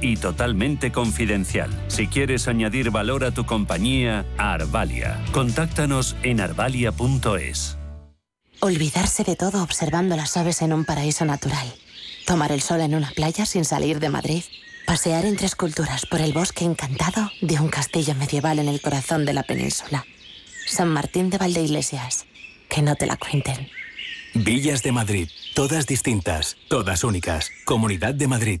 y totalmente confidencial. Si quieres añadir valor a tu compañía, Arvalia. Contáctanos en arvalia.es. Olvidarse de todo observando las aves en un paraíso natural. Tomar el sol en una playa sin salir de Madrid. Pasear entre esculturas por el bosque encantado de un castillo medieval en el corazón de la península. San Martín de Valdeiglesias. Que no te la cuenten. Villas de Madrid. Todas distintas, todas únicas. Comunidad de Madrid.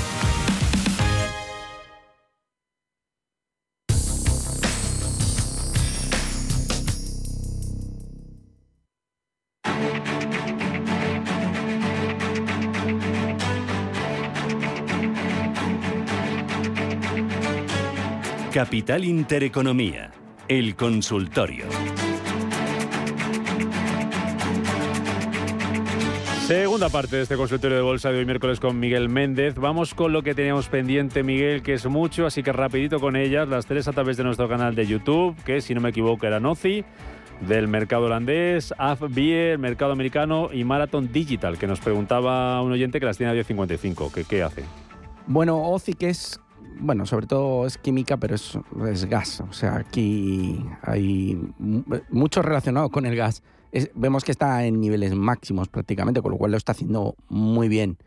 Capital Intereconomía, el consultorio. Segunda parte de este consultorio de bolsa de hoy miércoles con Miguel Méndez. Vamos con lo que teníamos pendiente, Miguel, que es mucho, así que rapidito con ellas, las tres a través de nuestro canal de YouTube, que si no me equivoco era Noci, del mercado holandés, AFBIE, el mercado americano y Marathon Digital, que nos preguntaba un oyente que las tiene a 10.55, que qué hace. Bueno, OCI que es bueno, sobre todo es química, pero es, gas. O sea, aquí hay mucho relacionado con el gas. vemos que está en niveles máximos prácticamente, con lo cual lo está haciendo muy bien.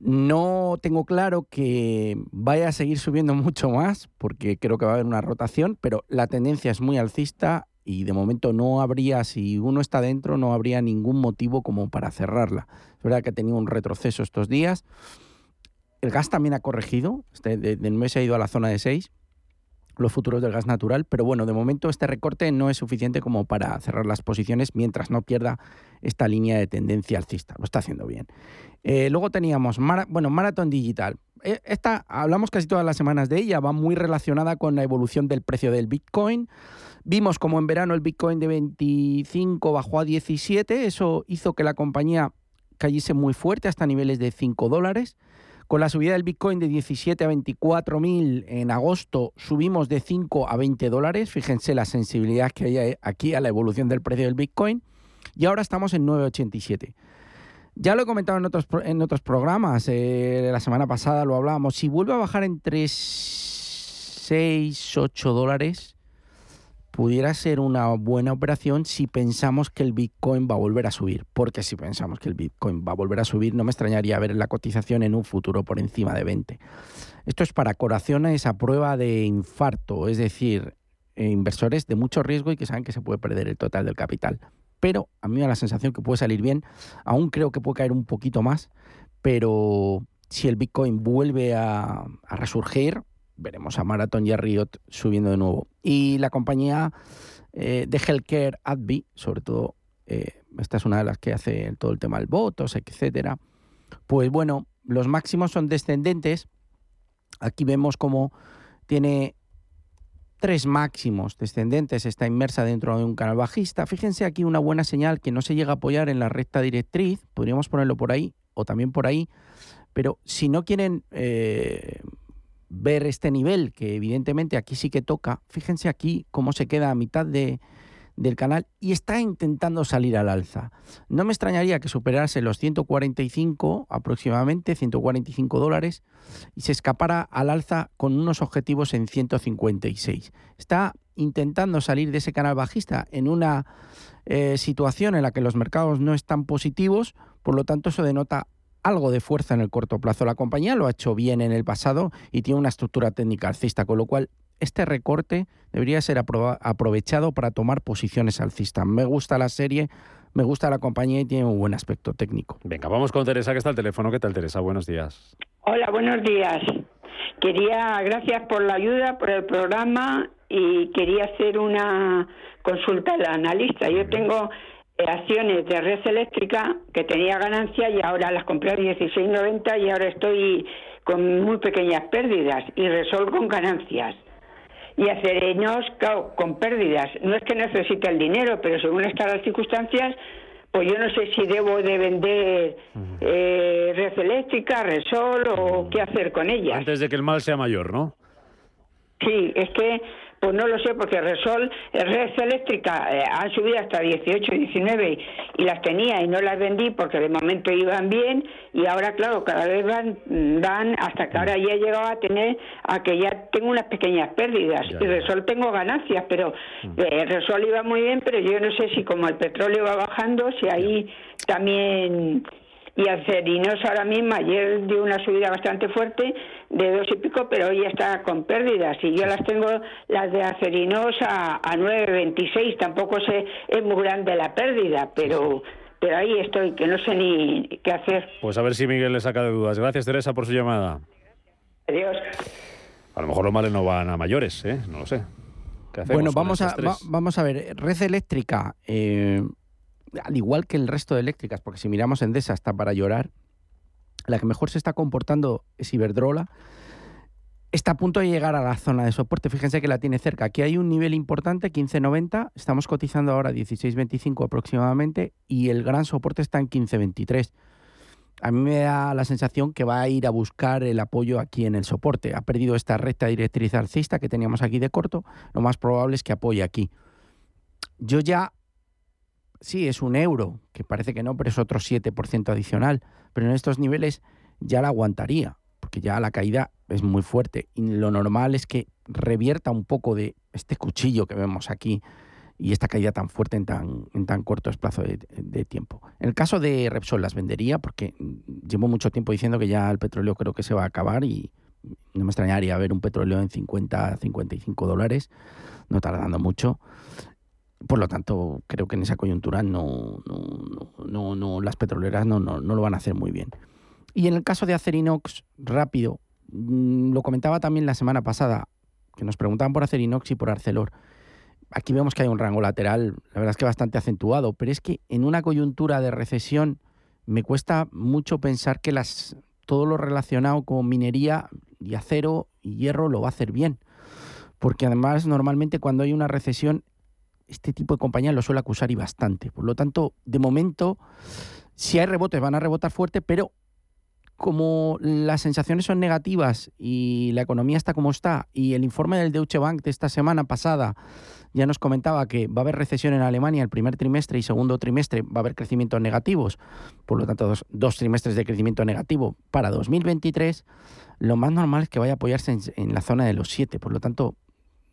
No tengo claro que vaya a seguir subiendo mucho más, porque creo que va a haber una rotación, pero la tendencia es muy alcista y de momento no habría, si uno está dentro, no habría ningún motivo como para cerrarla. Es verdad que ha tenido un retroceso estos días. El gas también ha corregido, este, del mes ha ido a la zona de 6, los futuros del gas natural, pero bueno, de momento este recorte no es suficiente como para cerrar las posiciones mientras no pierda esta línea de tendencia alcista, lo está haciendo bien. Eh, luego teníamos, bueno, Marathon Digital. E, esta, hablamos casi todas las semanas de ella, va muy relacionada con la evolución del precio del Bitcoin. Vimos como en verano el Bitcoin de 25 bajó a 17, eso hizo que la compañía cayese muy fuerte hasta niveles de 5 dólares. Con la subida del Bitcoin de 17 a 24 mil en agosto, subimos de 5 a 20 dólares. Fíjense la sensibilidad que hay aquí a la evolución del precio del Bitcoin. Y ahora estamos en 9,87. Ya lo he comentado en otros, en otros programas. Eh, la semana pasada lo hablábamos. Si vuelve a bajar entre 6, 8 dólares, pudiera ser una buena operación si pensamos que el Bitcoin va a volver a subir. Porque si pensamos que el Bitcoin va a volver a subir, no me extrañaría ver la cotización en un futuro por encima de 20. Esto es para corazones a prueba de infarto, es decir, eh, inversores de mucho riesgo y que saben que se puede perder el total del capital. Pero a mí me da la sensación que puede salir bien. Aún creo que puede caer un poquito más, pero si el Bitcoin vuelve a, a resurgir, veremos a Marathon y a Riot subiendo de nuevo. Y la compañía eh, de Healthcare Advi, sobre todo, eh, esta es una de las que hace todo el tema del votos, etcétera. Pues bueno, los máximos son descendentes. Aquí vemos cómo tiene tres máximos descendentes, está inmersa dentro de un canal bajista. Fíjense aquí una buena señal que no se llega a apoyar en la recta directriz, podríamos ponerlo por ahí o también por ahí, pero si no quieren eh, ver este nivel, que evidentemente aquí sí que toca, fíjense aquí cómo se queda a mitad de, del canal y está intentando salir al alza. No me extrañaría que superase los 145 aproximadamente, 145 dólares, y se escapara al alza con unos objetivos en 156. Está intentando salir de ese canal bajista en una eh, situación en la que los mercados no están positivos, por lo tanto eso denota algo de fuerza en el corto plazo. La compañía lo ha hecho bien en el pasado y tiene una estructura técnica alcista, con lo cual este recorte debería ser aprovechado para tomar posiciones alcistas. Me gusta la serie, me gusta la compañía y tiene un buen aspecto técnico. Venga, vamos con Teresa, que está al teléfono. ¿Qué tal, Teresa? Buenos días. Hola, buenos días. Quería, gracias por la ayuda, por el programa y quería hacer una consulta al analista. Yo tengo acciones de red eléctrica que tenía ganancia y ahora las compré a 16.90 y ahora estoy con muy pequeñas pérdidas y Resol con ganancias. Y Acerinos con pérdidas. No es que necesite el dinero, pero según están las circunstancias, pues yo no sé si debo de vender eh, red eléctrica, Resol o qué hacer con ellas. Antes de que el mal sea mayor, ¿no? Sí, es que pues no lo sé, porque Resol, Red Eléctrica, eh, han subido hasta 18, 19 y las tenía y no las vendí porque de momento iban bien y ahora, claro, cada vez van, van hasta que ahora ya he llegado a tener, a que ya tengo unas pequeñas pérdidas. y Resol tengo ganancias, pero mm. eh, Resol iba muy bien, pero yo no sé si como el petróleo va bajando, si ahí también y Acerinos ahora mismo, ayer dio una subida bastante fuerte de dos y pico, pero hoy está con pérdidas y yo las tengo, las de Acerinos a, a 9,26, tampoco sé, es muy grande la pérdida, pero... Pero ahí estoy, que no sé ni qué hacer. Pues a ver si Miguel le saca de dudas. Gracias, Teresa, por su llamada. Adiós. A lo mejor los males no van a mayores, ¿eh? No lo sé. bueno, vamos a, vamos a ver. Red eléctrica, eh, al igual que el resto de eléctricas, porque si miramos Endesa está para llorar, la que mejor se está comportando es Iberdrola. Está a punto de llegar a la zona de soporte. Fíjense que la tiene cerca. Aquí hay un nivel importante, 15.90. Estamos cotizando ahora 16.25 aproximadamente y el gran soporte está en 15.23. A mí me da la sensación que va a ir a buscar el apoyo aquí en el soporte. Ha perdido esta recta directriz alcista que teníamos aquí de corto. Lo más probable es que apoye aquí. Yo ya sí, es un euro, que parece que no, pero es otro 7% adicional. Pero en estos niveles ya la aguantaría, porque ya la caída es muy fuerte. Y lo normal es que revierta un poco de este cuchillo que vemos aquí y esta caída tan fuerte en tan, en tan corto espacio de, de, tiempo. En el caso de Repsol las vendería porque llevo mucho tiempo diciendo que ya el petróleo creo que se va a acabar y no me extrañaría ver un petróleo en 50, 55 dólares, no tardando mucho. Por lo tanto, creo que en esa coyuntura no, no, no, las petroleras no, no, lo van a hacer muy bien. Y en el caso de Acerinox, rápido, mm, lo comentaba también la semana pasada, que nos preguntaban por Acerinox y por Arcelor. Aquí vemos que hay un rango lateral, la verdad es que bastante acentuado, pero es que en una coyuntura de recesión me cuesta mucho pensar que las, todo lo relacionado con minería y acero y hierro lo va a hacer bien. Porque además normalmente cuando hay una recesión este tipo de compañías lo suele acusar y bastante. Por lo tanto, de momento, si hay rebotes, van a rebotar fuerte, pero como las sensaciones son negativas y la economía está como está, y el informe del Deutsche Bank de esta semana pasada ya nos comentaba que va a haber recesión en Alemania el primer trimestre y segundo trimestre va a haber crecimientos negativos, por lo tanto dos, trimestres de crecimiento negativo para 2023, lo más normal es que vaya a apoyarse en, en la zona de los 7, por lo tanto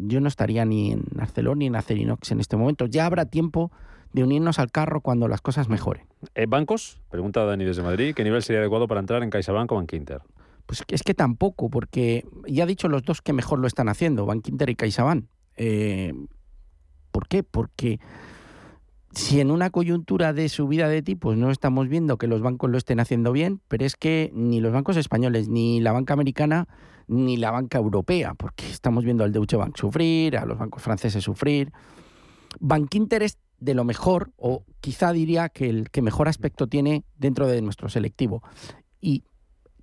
yo no estaría ni en Arcelor ni en Acerinox en este momento. Ya habrá tiempo de unirnos al carro cuando las cosas mejoren. Eh, ¿Bancos? Pregunta Dani desde Madrid. ¿Qué nivel sería adecuado para entrar en CaixaBank o Bankinter? Pues es que tampoco, porque ya ha dicho los dos que mejor lo están haciendo, Bankinter y CaixaBank. Eh, ¿Por qué? Porque si en una coyuntura de subida de tipos no estamos viendo que los bancos lo estén haciendo bien, pero es que ni los bancos españoles ni la banca americana ni la banca europea, porque estamos viendo al Deutsche Bank sufrir, a los bancos franceses sufrir. Bankinter es de lo mejor, o quizá diría que el que mejor aspecto tiene dentro de nuestro selectivo. Y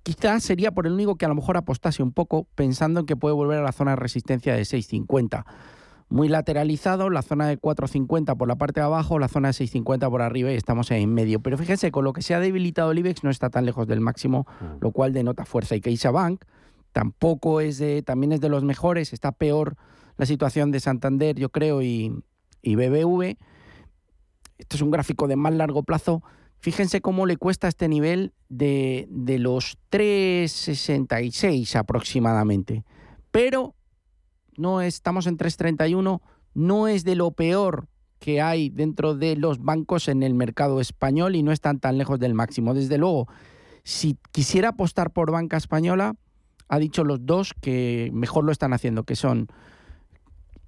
quizá sería por el único que a lo mejor apostase un poco pensando en que puede volver a la zona de resistencia de 650 muy lateralizado, la zona de 4.50 por la parte de abajo, la zona de 6.50 por arriba y estamos en medio. Pero fíjense, con lo que se ha debilitado el IBEX no está tan lejos del máximo, mm. lo cual denota fuerza. Y CaixaBank tampoco es de, también es de los mejores, está peor la situación de Santander, yo creo, y, BBV. Esto es un gráfico de más largo plazo. Fíjense cómo le cuesta este nivel de, de los 3,66 aproximadamente. Pero no estamos en 331, no es de lo peor que hay dentro de los bancos en el mercado español y no están tan lejos del máximo. Desde luego, si quisiera apostar por banca española, ha dicho los dos que mejor lo están haciendo, que son,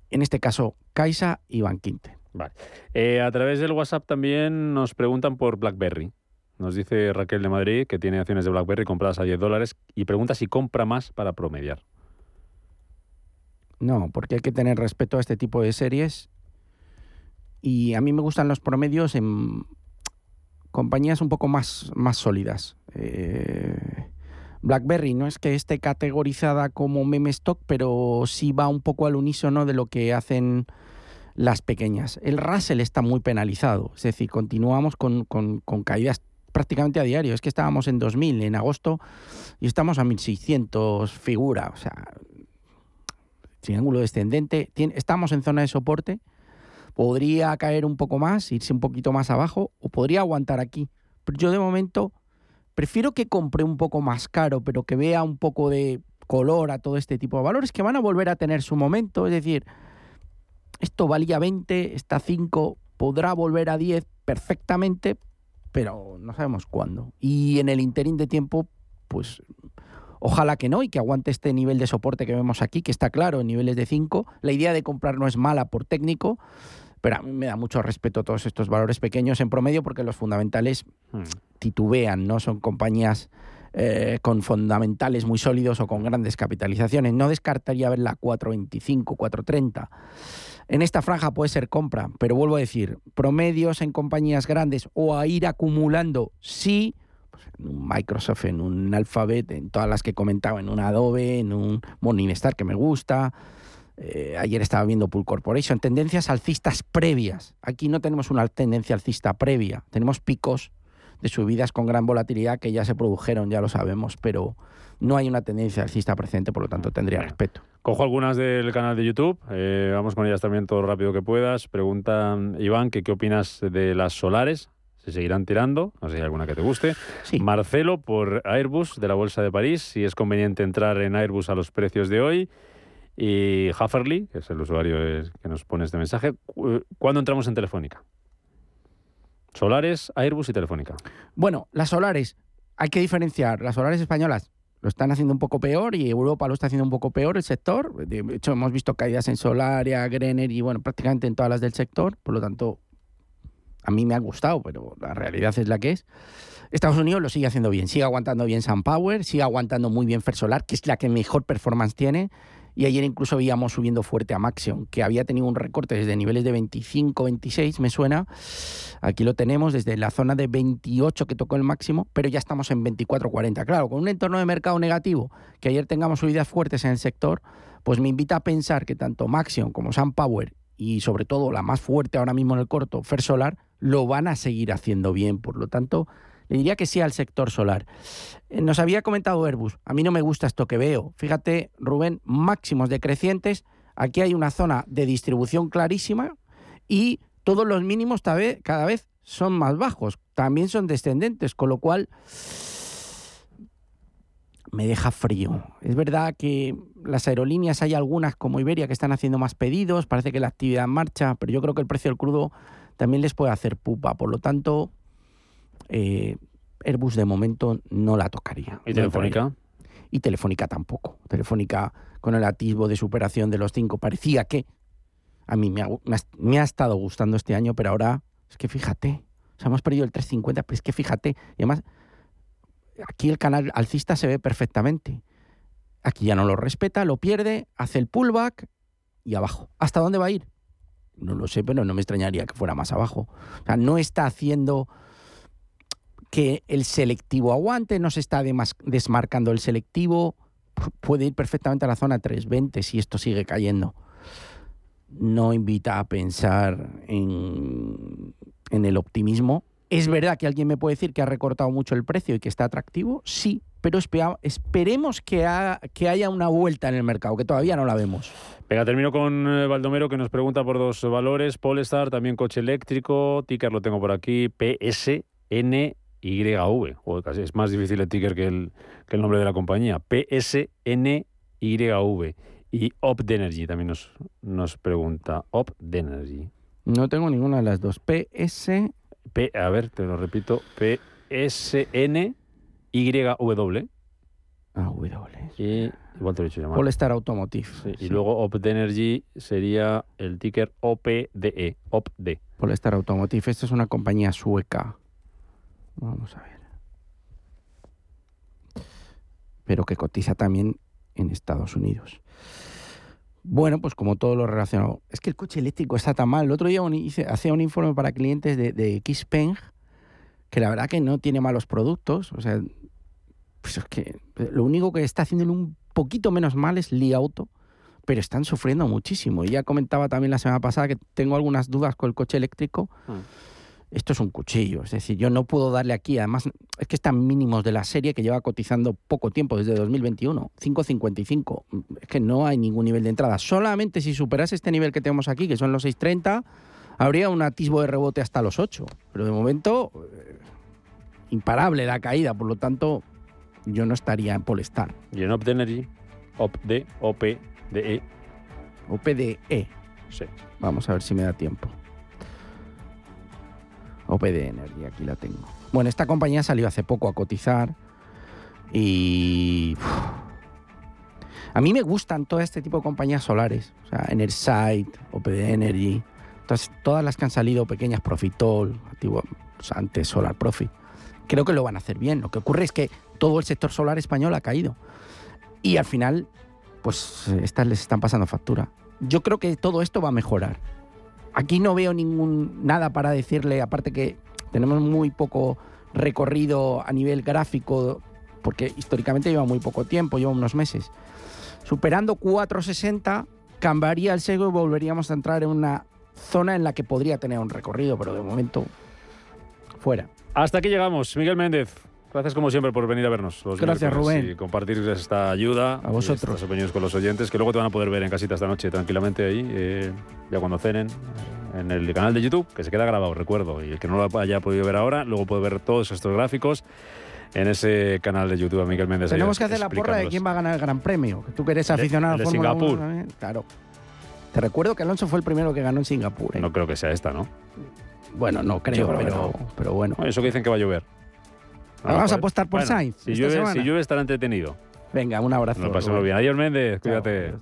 en este caso, Caixa y Banquinte. Vale. Eh, a través del WhatsApp también nos preguntan por BlackBerry. Nos dice Raquel de Madrid que tiene acciones de BlackBerry compradas a 10 dólares y pregunta si compra más para promediar. No, porque hay que tener respeto a este tipo de series. Y a mí me gustan los promedios en compañías un poco más, más sólidas. Eh, BlackBerry no es que esté categorizada como meme stock, pero sí va un poco al unísono de lo que hacen las pequeñas. El Russell está muy penalizado, es decir, continuamos con, con, caídas prácticamente a diario. Es que estábamos en 2000 en agosto y estamos a 1600 figura, o sea, triángulo descendente. estamos en zona de soporte. Podría caer un poco más, irse un poquito más abajo o podría aguantar aquí. Pero yo de momento prefiero que compre un poco más caro, pero que vea un poco de color a todo este tipo de valores que van a volver a tener su momento. Es decir, esto valía 20, está 5, podrá volver a 10 perfectamente, pero no sabemos cuándo. Y en el interín de tiempo, pues ojalá que no y que aguante este nivel de soporte que vemos aquí, que está claro en niveles de 5. La idea de comprar no es mala por técnico, pero a mí me da mucho respeto todos estos valores pequeños en promedio porque los fundamentales hmm. titubean, ¿no? Son compañías eh, con fundamentales muy sólidos o con grandes capitalizaciones. No descartaría verla 4.25, 4.30. En esta franja puede ser compra, pero vuelvo a decir, promedios en compañías grandes o a ir acumulando, sí, pues en un Microsoft, en un Alphabet, en todas las que comentaba, en un Adobe, en un Morningstar que me gusta. Eh, ayer estaba viendo Pool Corporation, tendencias alcistas previas. Aquí no tenemos una tendencia alcista previa, tenemos picos de subidas con gran volatilidad que ya se produjeron, ya lo sabemos, pero no hay una tendencia alcista presente, por lo tanto tendría respeto. Cojo algunas del canal de YouTube, eh, vamos con ellas también todo rápido que puedas. Pregunta Iván que qué opinas de las solares, se seguirán tirando, no sé si hay alguna que te guste. Marcelo por Airbus de la Bolsa de París, si es conveniente entrar en Airbus a los precios de hoy. Y Hafferly, que es el usuario que nos pone este mensaje, ¿cuándo entramos en Telefónica? Solares, Airbus y Telefónica. Bueno, las solares, hay que diferenciar. Las solares españolas lo están haciendo un poco peor y Europa lo está haciendo un poco peor el sector. De hecho, hemos visto caídas en Solaria, Grener y bueno, prácticamente en todas las del sector. Por lo tanto, a mí me ha gustado, pero la realidad es la que es. Estados Unidos lo sigue haciendo bien, sigue aguantando bien SunPower, sigue aguantando muy bien Fersolar, que es la que mejor performance tiene. Y ayer incluso veíamos subiendo fuerte a Maxion, que había tenido un recorte desde niveles de 25, 26, me suena. Aquí lo tenemos desde la zona de 28 que tocó el máximo, pero ya estamos en 24, 40. Claro, con un entorno de mercado negativo, que ayer tengamos subidas fuertes en el sector, pues me invita a pensar que tanto Maxion como SunPower y sobre todo la más fuerte ahora mismo en el corto, Fersolar, lo van a seguir haciendo bien. Por lo tanto, le diría que sí al sector solar. Eh, nos había comentado Airbus, a mí no me gusta esto que veo. Fíjate, Rubén, máximos decrecientes. Aquí hay una zona de distribución clarísima y todos los mínimos cada vez son más bajos, también son descendentes, con lo cual me deja frío. Es verdad que las aerolíneas hay algunas como Iberia que están haciendo más pedidos, parece que la actividad en marcha, pero yo creo que el precio del crudo también les puede hacer pupa. Por lo tanto, eh, Airbus de momento no la tocaría. ¿Y Telefónica? Y Telefónica tampoco. Telefónica con el atisbo de superación de los cinco parecía que a mí me ha, estado gustando este año, pero ahora es que fíjate, o hemos perdido el 350, pero es que fíjate, y además aquí el canal alcista se ve perfectamente. Aquí ya no lo respeta, lo pierde, hace el pullback y abajo. ¿Hasta dónde va a ir? No lo sé, pero no me extrañaría que fuera más abajo. O sea, no está haciendo que el selectivo aguante, no se está desmarcando el selectivo, puede ir perfectamente a la zona 320 si esto sigue cayendo. No invita a pensar en, el optimismo. ¿Es verdad que alguien me puede decir que ha recortado mucho el precio y que está atractivo? Sí, pero esperemos que, haya una vuelta en el mercado, que todavía no la vemos. Venga, termino con eh, Baldomero que nos pregunta por dos valores. Polestar, también coche eléctrico, ticker lo tengo por aquí, PSN YV, o casi es más difícil el ticker que el, que el nombre de la compañía, PSNYV. Y Opdenergy también nos, nos pregunta, Opdenergy. No tengo ninguna de las dos. PS... P, a ver, te lo repito, PSNYW. Ah, W. Y igual te lo he dicho llamar. Polestar Automotive. Y luego Opdenergy sería el ticker OPDE, OPD. Polestar Automotive, esta es una compañía sueca. Vamos a ver. Pero que cotiza también en Estados Unidos. Bueno, pues como todo lo relacionado. Es que el coche eléctrico está tan mal. El otro día hice, hacía un informe para clientes de, de Xpeng, que la verdad que no tiene malos productos. O sea, pues es que lo único que está haciendo un poquito menos mal es Li Auto, pero están sufriendo muchísimo. Y ya comentaba también la semana pasada que tengo algunas dudas con el coche eléctrico. Esto es un cuchillo, es decir, yo no puedo darle aquí, además es que están mínimos de la serie que lleva cotizando poco tiempo, desde 2021, 5.55, es que no hay ningún nivel de entrada. Solamente si superase este nivel que tenemos aquí, que son los 6.30, habría un atisbo de rebote hasta los 8, pero de momento eh, imparable la caída, por lo tanto yo no estaría en Polestar. ¿Y en Opd Energy? OPD, OPDE. OPDE. Sí. Vamos a ver si me da tiempo. OPD Energy, aquí la tengo. Bueno, esta compañía salió hace poco a cotizar y... A mí me gustan todo este tipo de compañías solares, o sea, Enersite, OPD Energy, todas, todas las que han salido pequeñas, Profitol, antiguo, antes Solar Profit. Creo que lo van a hacer bien. Lo que ocurre es que todo el sector solar español ha caído. Y al final, pues estas les están pasando factura. Yo creo que todo esto va a mejorar. Aquí no veo ningún nada para decirle, aparte que tenemos muy poco recorrido a nivel gráfico, porque históricamente lleva muy poco tiempo, lleva unos meses. Superando 460, cambiaría el sesgo y volveríamos a entrar en una zona en la que podría tener un recorrido, pero de momento fuera. Hasta aquí llegamos. Miguel Méndez, Gracias como siempre por venir a vernos. Gracias Rubén. Y compartir esta ayuda. A vosotros. Las opiniones con los oyentes que luego te van a poder ver en casita esta noche tranquilamente ahí, eh, ya cuando cenen, en el canal de YouTube, que se queda grabado, recuerdo. Y el que no lo haya podido ver ahora, luego puede ver todos estos gráficos en ese canal de YouTube a Miguel Méndez. Tenemos que hacer la porra de quién va a ganar el Gran Premio. Tú que eres aficionado de, Singapur. claro. Te recuerdo que Alonso fue el primero que ganó en Singapur. ¿eh? No creo que sea esta, ¿no? Bueno, no creo, pero, pero bueno. Eso que dicen que va a llover. Vamos a apostar por Sainz. Si llueve, si llueve, estará entretenido. Venga, un abrazo. Nos pasemos bien. Adiós, Méndez. Cuídate. Ready.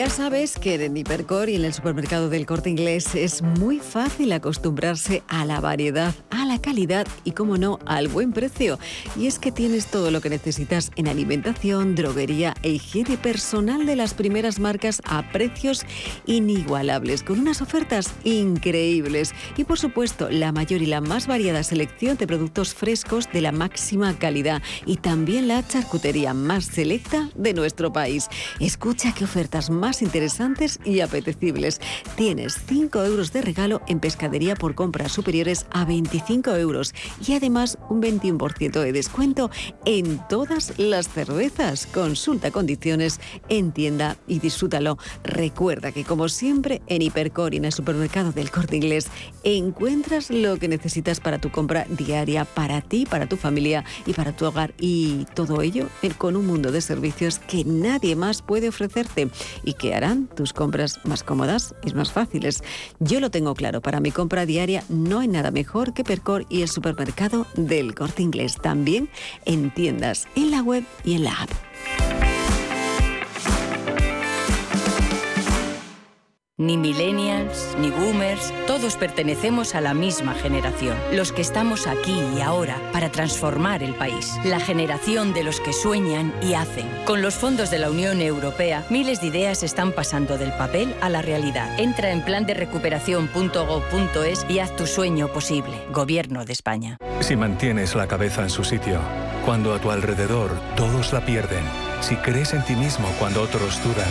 Ya sabes que en Hipercor y en el supermercado del corte inglés es muy fácil acostumbrarse a la variedad, a la calidad y, como no, al buen precio. Y es que tienes todo lo que necesitas en alimentación, droguería e higiene personal de las primeras marcas a precios inigualables, con unas ofertas increíbles. Y por supuesto, la mayor y la más variada selección de productos frescos de la máxima calidad y también la charcutería más selecta de nuestro país. Escucha qué ofertas más interesantes y apetecibles. Tienes 5 euros de regalo en pescadería por compras superiores a 25 euros y además un 21% de descuento en todas las cervezas. Consulta condiciones en tienda y disfrútalo. Recuerda que como siempre en Hipercor y en el supermercado del Corte Inglés encuentras lo que necesitas para tu compra diaria, para ti, para tu familia y para tu hogar y todo ello con un mundo de servicios que nadie más puede ofrecerte y que harán tus compras más cómodas y más fáciles. Yo lo tengo claro, para mi compra diaria no hay nada mejor que Percor y el supermercado del corte inglés. También en tiendas, en la web y en la app. Ni millennials, ni boomers, todos pertenecemos a la misma generación. Los que estamos aquí y ahora para transformar el país. La generación de los que sueñan y hacen. Con los fondos de la Unión Europea, miles de ideas están pasando del papel a la realidad. Entra en plan de y haz tu sueño posible. Gobierno de España. Si mantienes la cabeza en su sitio, cuando a tu alrededor todos la pierden, si crees en ti mismo cuando otros dudan,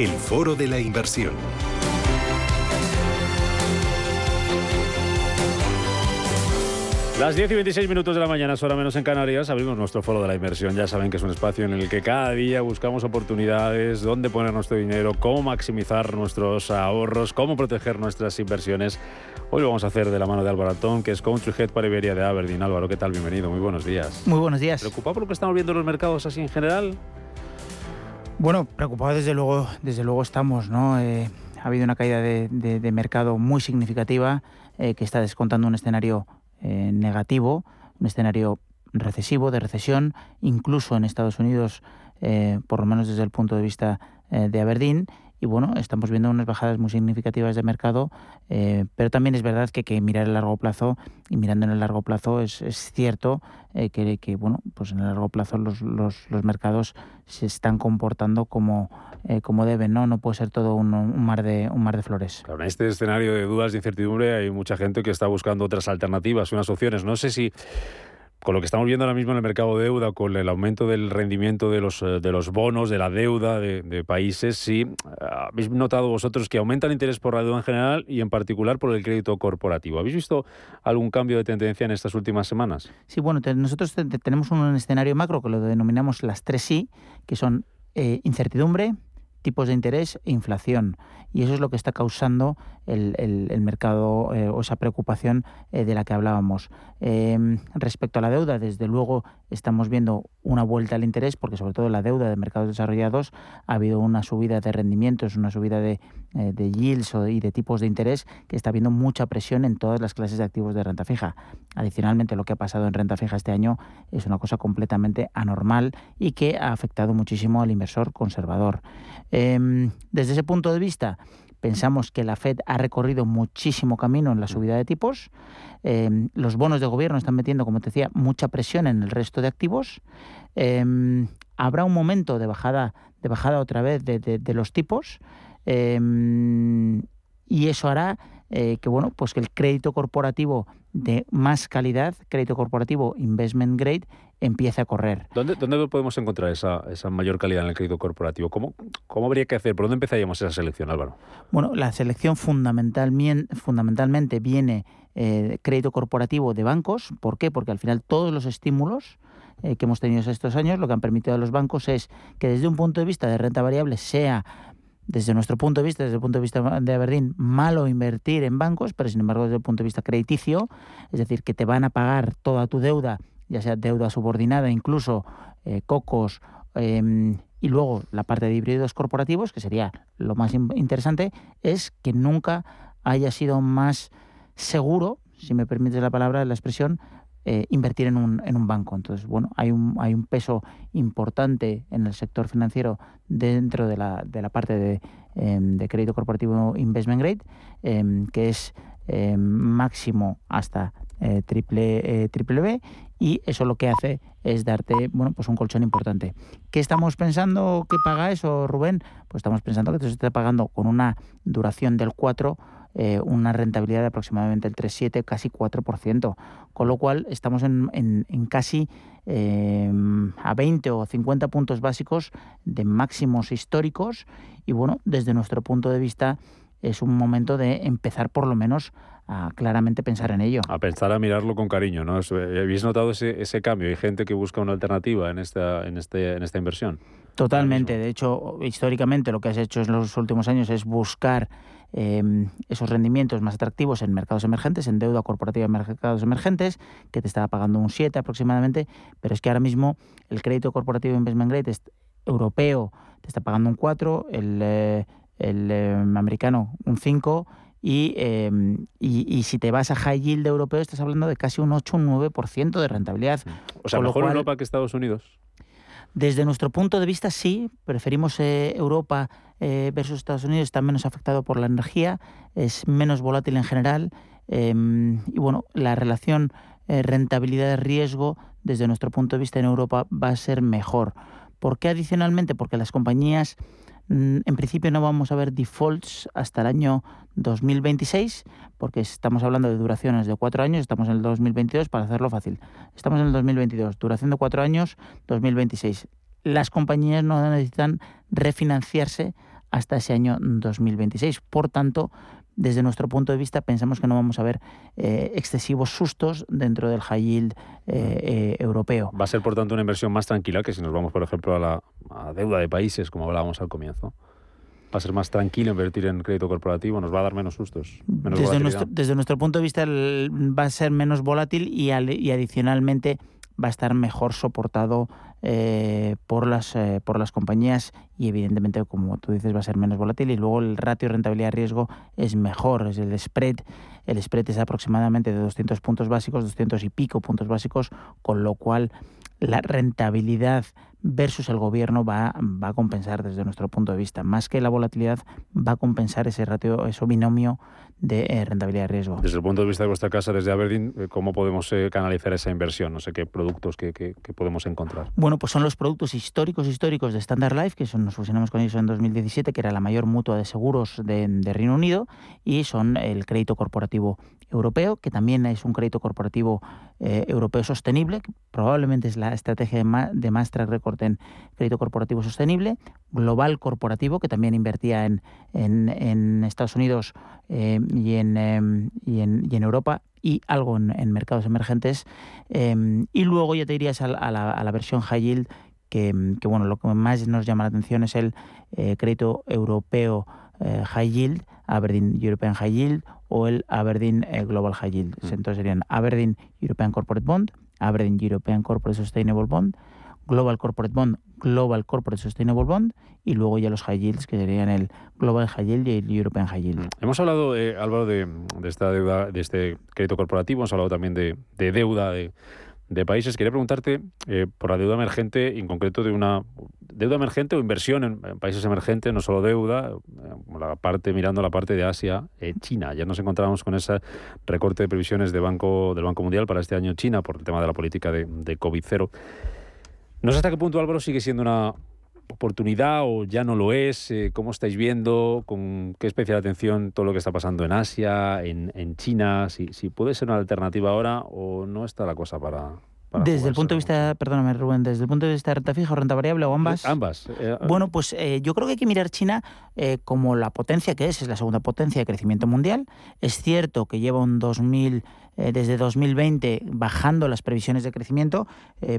El Foro de la Inversión. Las 10 y 26 minutos de la mañana, hora menos en Canarias, abrimos nuestro foro de la inversión. Ya saben que es un espacio en el que cada día buscamos oportunidades, dónde poner nuestro dinero, cómo maximizar nuestros ahorros, cómo proteger nuestras inversiones. Hoy lo vamos a hacer de la mano de Álvaro Atón, que es Country Head para Iberia de Aberdeen. Álvaro, ¿qué tal? Bienvenido, muy buenos días. Muy buenos días. ¿Preocupado por lo que estamos viendo en los mercados así en general? Bueno, preocupados desde luego, desde luego estamos, ¿no? Eh, ha habido una caída de, mercado muy significativa eh, que está descontando un escenario eh, negativo, un escenario recesivo, de recesión, incluso en Estados Unidos, por lo menos desde el punto de vista de Aberdeen, y bueno, estamos viendo unas bajadas muy significativas de mercado, eh, pero también es verdad que que mirar el largo plazo y mirando en el largo plazo es, cierto eh, que, bueno, pues en el largo plazo los, los, los mercados se están comportando como, eh, como deben, ¿no? No puede ser todo un, un, mar de, un mar de flores. Claro, en este escenario de dudas, de incertidumbre, hay mucha gente que está buscando otras alternativas, unas opciones. No sé si con lo que estamos viendo ahora mismo en el mercado de deuda, con el aumento del rendimiento de los, eh, de los bonos, de la deuda de, países, sí, habéis notado vosotros que aumenta el interés por la deuda en general y en particular por el crédito corporativo. ¿Habéis visto algún cambio de tendencia en estas últimas semanas? Sí, bueno, nosotros tenemos un escenario macro que lo denominamos las tres sí, que son eh, incertidumbre, tipos de interés e inflación. Y eso es lo que está causando el, el, mercado eh, o esa preocupación eh, de la que hablábamos. Em, respecto a la deuda, desde luego estamos viendo una vuelta al interés, porque sobre todo la deuda de mercados desarrollados ha habido una subida de rendimientos, una subida de, eh, de yields y de tipos de interés que está habiendo mucha presión en todas las clases de activos de renta fija. Adicionalmente, lo que ha pasado en renta fija este año es una cosa completamente anormal y que ha afectado muchísimo al inversor conservador. Em, desde ese punto de vista, pensamos que la Fed ha recorrido muchísimo camino en la subida de tipos. Em, los bonos de gobierno están metiendo, como te decía, mucha presión en el resto de activos. Em, habrá un momento de bajada, de bajada otra vez de, los tipos. y eso hará eh, que bueno, pues que el crédito corporativo de más calidad, crédito corporativo investment grade, empiece a correr. ¿Dónde, dónde podemos encontrar esa, esa, mayor calidad en el crédito corporativo? ¿Cómo, ¿Cómo habría que hacer? ¿Por dónde empezaríamos esa selección, Álvaro? Bueno, la selección fundamentalmente, fundamentalmente viene eh, crédito corporativo de bancos. ¿Por qué? Porque al final todos los estímulos eh, que hemos tenido estos años lo que han permitido a los bancos es que desde un punto de vista de renta variable sea desde nuestro punto de vista, desde el punto de vista de Aberdeen, malo invertir en bancos, pero sin embargo desde el punto de vista crediticio, es decir, que te van a pagar toda tu deuda, ya sea deuda subordinada, incluso eh, cocos, em, y luego la parte de híbridos corporativos, que sería lo más interesante, es que nunca haya sido más seguro, si me permite la palabra, la expresión, eh, invertir en un, en un banco. Entonces, bueno, hay un, hay un peso importante en el sector financiero dentro de la, de la parte de, em, crédito corporativo investment grade, em, que es máximo hasta triple, eh, triple B y eso lo que hace es darte bueno pues un colchón importante. ¿Qué estamos pensando que paga eso, Rubén? Pues estamos pensando que te está pagando con una duración del 4 eh, una rentabilidad de aproximadamente el 3,7, casi 4%, con lo cual estamos en, en, casi eh, a 20 o 50 puntos básicos de máximos históricos y bueno, desde nuestro punto de vista es un momento de empezar por lo menos a claramente pensar en ello. A pensar, a mirarlo con cariño, ¿no? ¿Habéis notado ese, ese cambio? ¿Hay gente que busca una alternativa en esta, en este, en esta inversión? Totalmente. De hecho, históricamente lo que has hecho en los últimos años es buscar Em, esos rendimientos más atractivos en mercados emergentes, en deuda corporativa en mercados emergentes, que te estaba pagando un 7 aproximadamente, pero es que ahora mismo el crédito corporativo investment grade europeo te está pagando un 4, el, eh, el em, americano un 5 em, y, y, si te vas a high yield europeo estás hablando de casi un 8 un 9% de rentabilidad. O sea, mejor Europa que Estados Unidos. Desde nuestro punto de vista, sí, preferimos eh, Europa eh, versus Estados Unidos, está menos afectado por la energía, es menos volátil en general em, y bueno, la relación eh, rentabilidad-riesgo desde nuestro punto de vista en Europa va a ser mejor. ¿Por qué adicionalmente? Porque las compañías Mm, en principio no vamos a ver defaults hasta el año 2026, porque estamos hablando de duraciones de cuatro años, estamos en el 2022 para hacerlo fácil. Estamos en el 2022, duración de cuatro años, 2026. Las compañías no necesitan refinanciarse hasta ese año 2026. Por tanto, desde nuestro punto de vista pensamos que no vamos a ver eh, excesivos sustos dentro del high yield eh, eh, europeo. Va a ser por tanto una inversión más tranquila que si nos vamos por ejemplo a la deuda de países como hablábamos al comienzo. Va a ser más tranquilo invertir en crédito corporativo, nos va a dar menos sustos. desde, nuestro, desde, nuestro, punto de vista va a ser menos volátil y, y adicionalmente va a estar mejor soportado eh, por, las, eh, por las compañías y evidentemente, como tú dices, va a ser menos volátil y luego el ratio rentabilidad-riesgo es mejor, es el spread. El spread es aproximadamente de 200 puntos básicos, 200 y pico puntos básicos, con lo cual la rentabilidad versus el gobierno va, va a compensar desde nuestro punto de vista. Más que la volatilidad, va a compensar ese ratio, ese binomio de eh, rentabilidad-riesgo. Desde el punto de vista de vuestra casa, desde Aberdeen, eh, ¿cómo podemos canalizar esa inversión? No sé qué productos que, que, podemos encontrar. Pues son los productos históricos históricos de Standard Life, que son, nos fusionamos con ellos en 2017, que era la mayor mutua de seguros de, Reino Unido, y son el crédito corporativo europeo, que también es un crédito corporativo europeo sostenible, que probablemente es la estrategia de más, de track record en crédito corporativo sostenible, global corporativo, que también invertía en, en, Estados Unidos y en, em, y en, y en Europa y algo en, mercados emergentes. Em, y luego ya te dirías a, la, a la, versión high yield, que, que, bueno, lo que más nos llama la atención es el eh, crédito europeo eh, high yield, Aberdeen European High Yield o el Aberdeen eh, Global High Yield. Mm. Entonces serían Aberdeen European Corporate Bond, Aberdeen European Corporate Sustainable Bond, Global Corporate Bond, Global Corporate Sustainable Bond y luego ya los high yields que serían el Global High Yield y el European High Yield. Mm. Hemos hablado, eh, Álvaro, de, esta deuda, de este crédito corporativo, hemos hablado también de, deuda de, países. Quería preguntarte eh, por la deuda emergente, en concreto de una deuda emergente o inversión en, países emergentes, no solo deuda, eh, la parte mirando la parte de Asia, China. Ya nos encontramos con ese recorte de previsiones de banco, del Banco Mundial para este año China por el tema de la política de, de COVID-0. No sé hasta qué punto Álvaro sigue siendo una oportunidad o ya no lo es. Eh, ¿Cómo estáis viendo? ¿Con qué especial atención todo lo que está pasando en Asia, en, en China? Si, si puede ser una alternativa ahora o no está la cosa para, desde el punto de vista, perdóname Rubén, desde el punto de vista de renta fija o renta variable o ambas. Ambas. Eh, bueno, pues eh, yo creo que hay que mirar China eh, como la potencia que es, es la segunda potencia de crecimiento mundial. Es cierto que lleva un 2000 desde 2020 bajando las previsiones de crecimiento,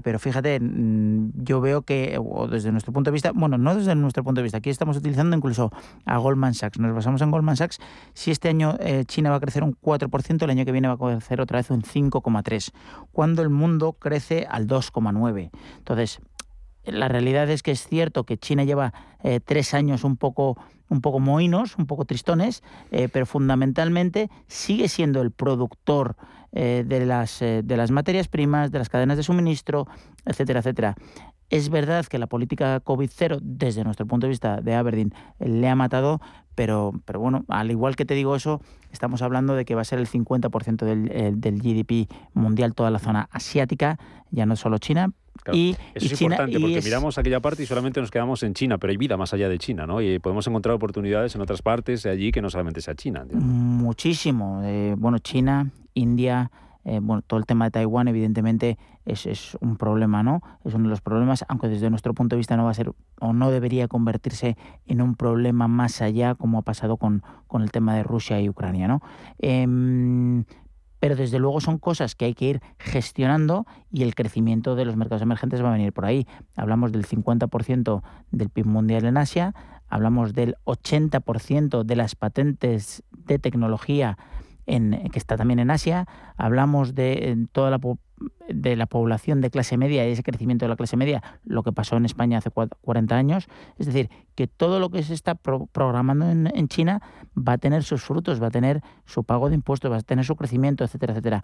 pero fíjate, mm, yo veo que, o desde nuestro punto de vista, bueno, no desde nuestro punto de vista, aquí estamos utilizando incluso a Goldman Sachs, nos basamos en Goldman Sachs, si este año China va a crecer un 4%, el año que viene va a crecer otra vez un 5,3%, cuando el mundo crece al 2,9%. Entonces, la realidad es que es cierto que China lleva eh, tres años un poco, un poco moinos, un poco tristones, eh, pero fundamentalmente sigue siendo el productor eh, de, las, de las materias primas, de las cadenas de suministro, etcétera, etcétera. Es verdad que la política COVID-0, desde nuestro punto de vista de Aberdeen, le ha matado, pero, pero bueno, al igual que te digo eso, estamos hablando de que va a ser el 50% del, del GDP mundial, toda la zona asiática, ya no solo China, y, Eso es importante porque miramos aquella parte y solamente nos quedamos en China, pero hay vida más allá de China, ¿no? Y podemos encontrar oportunidades en otras partes de allí que no solamente sea China. Muchísimo. Eh, bueno, China, India, eh, bueno, todo el tema de Taiwán, evidentemente, es, es, un problema, ¿no? Es uno de los problemas, aunque desde nuestro punto de vista no va a ser o no debería convertirse en un problema más allá, como ha pasado con, con el tema de Rusia y Ucrania, ¿no? Em, pero desde luego son cosas que hay que ir gestionando y el crecimiento de los mercados emergentes va a venir por ahí. Hablamos del 50% del PIB mundial en Asia, hablamos del 80% de las patentes de tecnología que está también en Asia, hablamos de toda la, de la población de clase media y ese crecimiento de la clase media, lo que pasó en España hace 40 años. Es decir, que todo lo que se está programando en, China va a tener sus frutos, va a tener su pago de impuestos, va a tener su crecimiento, etcétera, etcétera.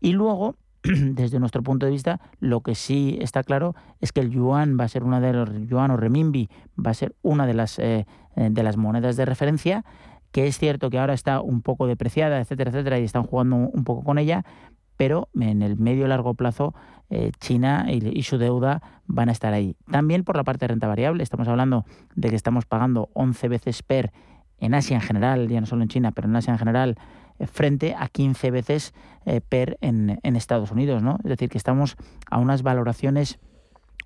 Y luego, desde nuestro punto de vista, lo que sí está claro es que el yuan va a ser una de los yuan o renminbi va a ser una de las eh, de las monedas de referencia que es cierto que ahora está un poco depreciada, etcétera, etcétera, y están jugando un poco con ella, pero en el medio largo plazo eh, China y, su deuda van a estar ahí. También por la parte de renta variable, estamos hablando de que estamos pagando 11 veces PER en Asia en general, ya no solo en China, pero en Asia en general, eh, frente a 15 veces eh, PER en, en Estados Unidos, ¿no? Es decir, que estamos a unas valoraciones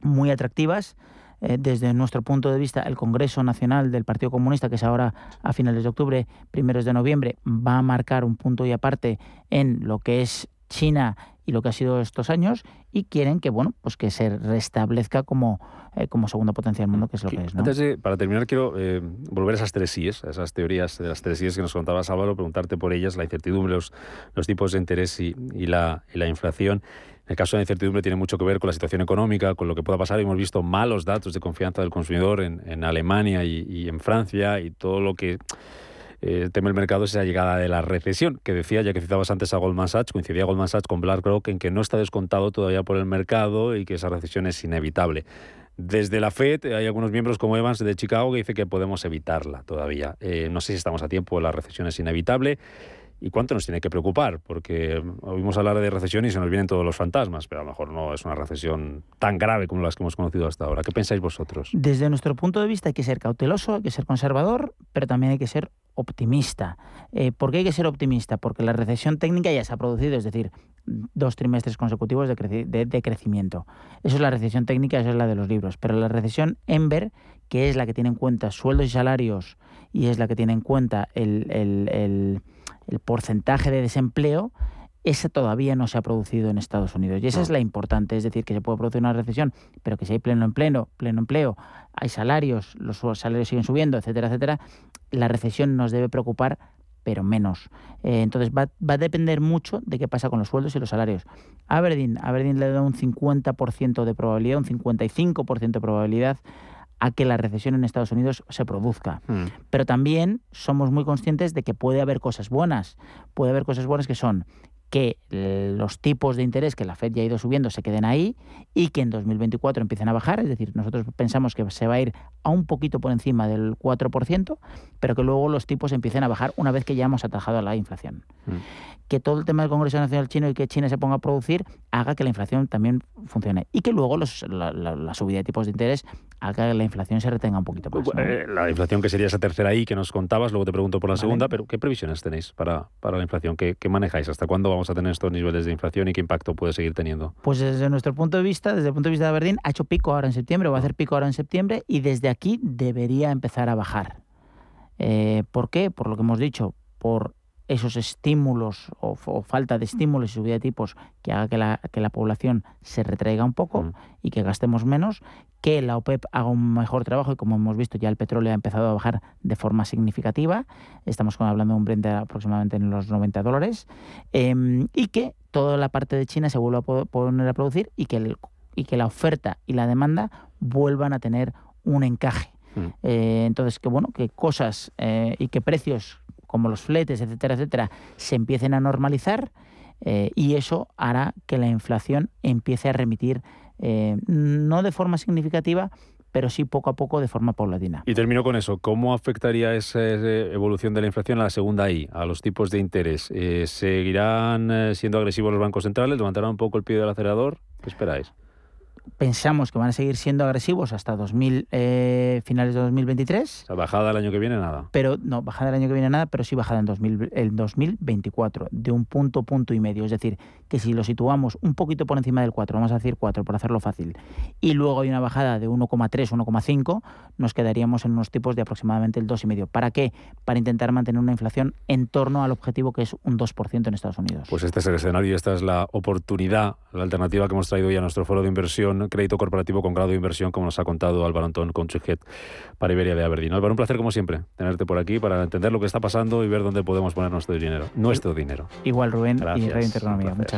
muy atractivas desde nuestro punto de vista, el Congreso Nacional del Partido Comunista, que es ahora a finales de octubre, primeros de noviembre, va a marcar un punto y aparte en lo que es China y lo que ha sido estos años y quieren que bueno pues que se restablezca como, eh, como segunda potencia del mundo que es lo que es Antes de, para terminar quiero eh, volver a esas tres síes, a esas teorías de las tres síes que nos contaba Álvaro, preguntarte por ellas, la incertidumbre, los, los tipos de interés y, y, la, y la inflación. En el caso de la incertidumbre tiene mucho que ver con la situación económica, con lo que pueda pasar. Hemos visto malos datos de confianza del consumidor en, en Alemania y, y en Francia y todo lo que eh, teme el mercado es esa llegada de la recesión, que decía, ya que citabas antes a Goldman Sachs, coincidía Goldman Sachs con BlackRock en que no está descontado todavía por el mercado y que esa recesión es inevitable. Desde la Fed hay algunos miembros como Evans de Chicago que dice que podemos evitarla todavía. Eh, no sé si estamos a tiempo, la recesión es inevitable. ¿Y cuánto nos tiene que preocupar? Porque oímos hablar de recesión y se nos vienen todos los fantasmas, pero a lo mejor no es una recesión tan grave como las que hemos conocido hasta ahora. ¿Qué pensáis vosotros? Desde nuestro punto de vista hay que ser cauteloso, hay que ser conservador, pero también hay que ser optimista. Eh, ¿Por qué hay que ser optimista? Porque la recesión técnica ya se ha producido, es decir, dos trimestres consecutivos de, creci de, de, crecimiento. Eso es la recesión técnica, eso es la de los libros. Pero la recesión Ember, que es la que tiene en cuenta sueldos y salarios y es la que tiene en cuenta el, el, el porcentaje de desempleo, esa todavía no se ha producido en Estados Unidos. Y esa es la importante, es decir, que se puede producir una recesión, pero que si hay pleno empleo, pleno empleo, hay salarios, los salarios siguen subiendo, etcétera, etcétera, la recesión nos debe preocupar pero menos. Eh, entonces va, va, a depender mucho de qué pasa con los sueldos y los salarios. Aberdeen, Aberdeen le da un 50% de probabilidad, un 55% de probabilidad a que la recesión en Estados Unidos se produzca. Mm. Pero también somos muy conscientes de que puede haber cosas buenas. Puede haber cosas buenas que son que los tipos de interés que la Fed ya ha ido subiendo se queden ahí y que en 2024 empiecen a bajar, es decir, nosotros pensamos que se va a ir a un poquito por encima del 4%, pero que luego los tipos empiecen a bajar una vez que ya hemos atajado a la inflación. Mm. Que todo el tema del Congreso Nacional Chino y que China se ponga a producir haga que la inflación también funcione y que luego los, la, la, la, subida de tipos de interés haga que la inflación se retenga un poquito más. ¿no? Eh, la inflación que sería esa tercera I que nos contabas, luego te pregunto por la vale. segunda, pero ¿qué previsiones tenéis para, para la inflación? ¿Qué, ¿Qué manejáis? ¿Hasta cuándo vamos a tener estos niveles de inflación y qué impacto puede seguir teniendo? Pues desde nuestro punto de vista, desde el punto de vista de Aberdeen, ha hecho pico ahora en septiembre, va a hacer pico ahora en septiembre y desde aquí debería empezar a bajar. Eh, ¿Por qué? Por lo que hemos dicho, por esos estímulos o, o, falta de estímulos y subida de tipos que haga que la, que la población se retraiga un poco mm. y que gastemos menos, que la OPEP haga un mejor trabajo y como hemos visto ya el petróleo ha empezado a bajar de forma significativa, estamos hablando de un Brent aproximadamente en los 90 dólares, eh, y que toda la parte de China se vuelva a poner a producir y que, el, y que la oferta y la demanda vuelvan a tener un encaje. Mm. Eh, entonces, que bueno, que cosas eh, y que precios como los fletes, etcétera, etcétera, se empiecen a normalizar eh, y eso hará que la inflación empiece a remitir, eh, no de forma significativa, pero sí poco a poco de forma paulatina. Y termino con eso. ¿Cómo afectaría esa evolución de la inflación a la segunda I, a los tipos de interés? Eh, ¿Seguirán siendo agresivos los bancos centrales? ¿Levantarán un poco el pie del acelerador? ¿Qué esperáis? Pensamos que van a seguir siendo agresivos hasta 2000, eh, finales de 2023. O sea, bajada el año que viene nada. Pero no, bajada el año que viene nada, pero sí bajada en 2000, el 2024, de un punto, punto y medio. Es decir, que si lo situamos un poquito por encima del 4, vamos a decir 4 por hacerlo fácil, y luego hay una bajada de 1,3, 1,5, nos quedaríamos en unos tipos de aproximadamente el 2,5. ¿Para qué? Para intentar mantener una inflación en torno al objetivo que es un 2% en Estados Unidos. Pues este es el escenario, esta es la oportunidad, la alternativa que hemos traído ya a nuestro foro de inversión crédito corporativo con grado de inversión, como nos ha contado Álvaro Antón, con Head para Iberia de Aberdeen. Álvaro, un placer como siempre tenerte por aquí para entender lo que está pasando y ver dónde podemos poner nuestro dinero. Nuestro dinero. Igual, Rubén gracias. y Radio Intereconomía. Muchas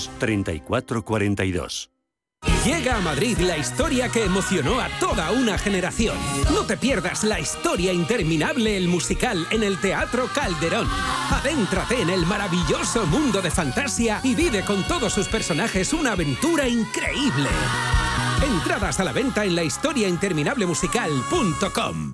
3442. Llega a Madrid la historia que emocionó a toda una generación. No te pierdas la historia interminable, el musical, en el Teatro Calderón. Adéntrate en el maravilloso mundo de fantasía y vive con todos sus personajes una aventura increíble. Entradas a la venta en la historiainterminablemusical.com.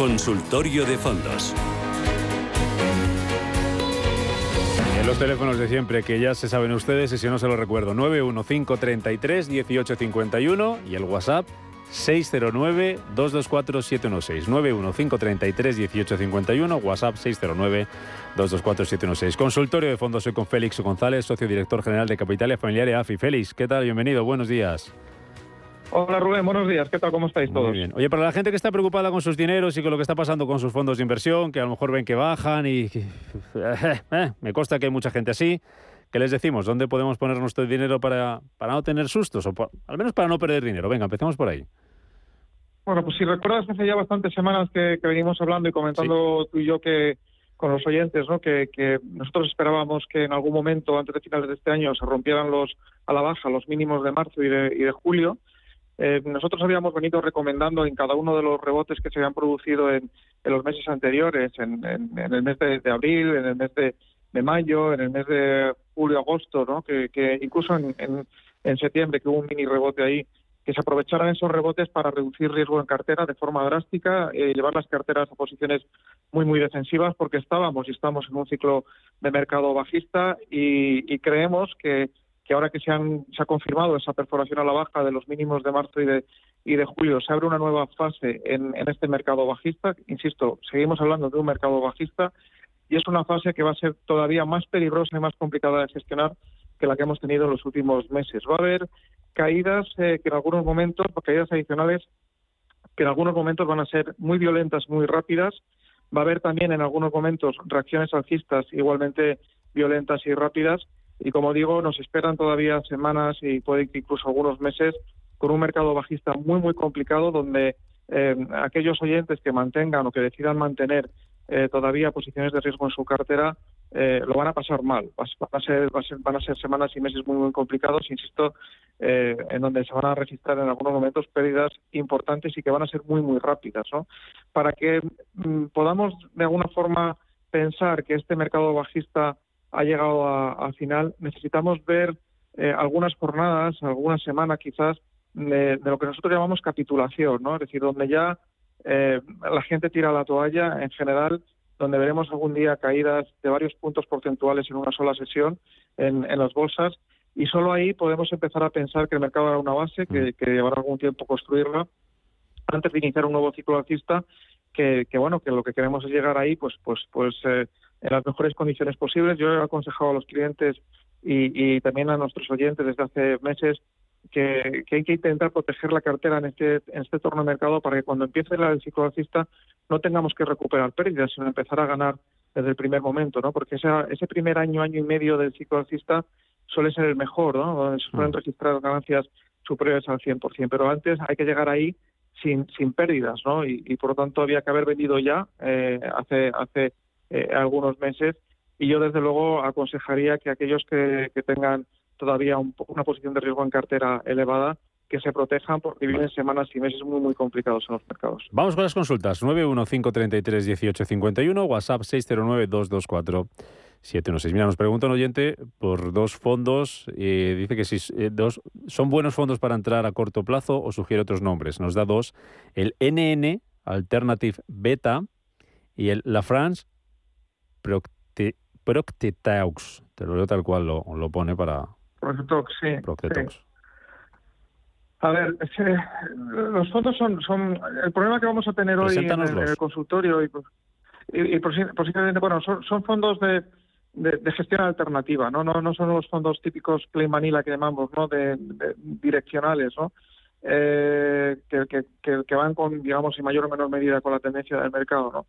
Consultorio de Fondos. En los teléfonos de siempre que ya se saben ustedes y si no se lo recuerdo 91533 1851 y el WhatsApp 609 224 716 91533 1851 WhatsApp 609 224 716 Consultorio de fondos soy con Félix González socio director general de Capitalia Familiar AFI Félix ¿qué tal? bienvenido buenos días Hola Rubén, buenos días. ¿Qué tal? ¿Cómo estáis todos? Muy bien. Oye, para la gente que está preocupada con sus dineros y con lo que está pasando con sus fondos de inversión, que a lo mejor ven que bajan y eh, me consta que hay mucha gente así, ¿qué les decimos? ¿Dónde podemos poner nuestro dinero para, para no tener sustos o al menos para no perder dinero? Venga, empecemos por ahí. Bueno, pues si recuerdas hace ya bastantes semanas que, venimos hablando y comentando tú y yo que con los oyentes, ¿no? Que, que, nosotros esperábamos que en algún momento antes de finales de este año se rompieran los a la baja los mínimos de marzo y de, y de julio eh, nosotros habíamos venido recomendando en cada uno de los rebotes que se habían producido en, los meses anteriores, en, el mes de, abril, en el mes de, mayo, en el mes de julio-agosto, ¿no? que, incluso en, septiembre, que hubo un mini rebote ahí, que se aprovecharan esos rebotes para reducir riesgo en cartera de forma drástica, y eh, llevar las carteras a posiciones muy, muy defensivas, porque estábamos y estamos en un ciclo de mercado bajista y creemos que que ahora que se, han, ha confirmado esa perforación a la baja de los mínimos de marzo y de, julio, se abre una nueva fase en, este mercado bajista. Insisto, seguimos hablando de un mercado bajista y es una fase que va a ser todavía más peligrosa y más complicada de gestionar que la que hemos tenido en los últimos meses. Va a haber caídas eh, que en algunos momentos, caídas adicionales, que en algunos momentos van a ser muy violentas, muy rápidas. Va a haber también en algunos momentos reacciones alcistas igualmente violentas y rápidas y como digo, nos esperan todavía semanas y puede que incluso algunos meses con un mercado bajista muy, muy complicado donde eh, aquellos oyentes que mantengan o que decidan mantener eh, todavía posiciones de riesgo en su cartera eh, lo van a pasar mal. Van a ser semanas y meses muy, muy complicados, insisto, en donde se van a registrar en algunos momentos pérdidas importantes y que van a ser muy, muy rápidas. ¿no? Para que mm, podamos de alguna forma pensar que este mercado bajista ha llegado a, final, necesitamos ver eh, algunas jornadas, algunas semanas quizás, de, lo que nosotros llamamos capitulación, ¿no? Es decir, donde ya eh, la gente tira la toalla en general, donde veremos algún día caídas de varios puntos porcentuales en una sola sesión en, las bolsas. Y solo ahí podemos empezar a pensar que el mercado era una base, que, que llevará algún tiempo construirla antes de iniciar un nuevo ciclo alcista que, bueno que lo que queremos es llegar ahí pues pues pues eh, en las mejores condiciones posibles. Yo he aconsejado a los clientes y, también a nuestros oyentes desde hace meses que, hay que intentar proteger la cartera en este, en este torno de mercado para que cuando empiece el ciclo alcista no tengamos que recuperar pérdidas, sino empezar a ganar desde el primer momento, ¿no? Porque ese primer año, año y medio del ciclo alcista suele ser el mejor, ¿no? Donde se suelen mm. registrar ganancias superiores al 100%, pero antes hay que llegar ahí sin, sin pérdidas, ¿no? Y, por lo tanto había que haber vendido ya eh, hace, hace eh, algunos meses. Y yo, desde luego, aconsejaría que aquellos que, tengan todavía una posición de riesgo en cartera elevada, que se protejan porque viven semanas y meses muy muy complicados en los mercados. Vamos con las consultas. 915331851, WhatsApp 609224716. Mira, nos pregunta un oyente por dos fondos. Eh, dice que si eh, dos, son buenos fondos para entrar a corto plazo o sugiere otros nombres. Nos da dos. El NN Alternative Beta y el La France Procte, Proctetaux. Te lo leo tal cual lo, lo pone para... Proctetox, sí. A ver, los fondos son, son... El problema que vamos a tener hoy en el, consultorio y, y, posiblemente, bueno, son, son fondos de, de, gestión alternativa, ¿no? ¿no? No son los fondos típicos plain manila que llamamos, ¿no? De, direccionales, ¿no? eh, que, que, que, van con, digamos, en mayor o menor medida con la tendencia del mercado, ¿no?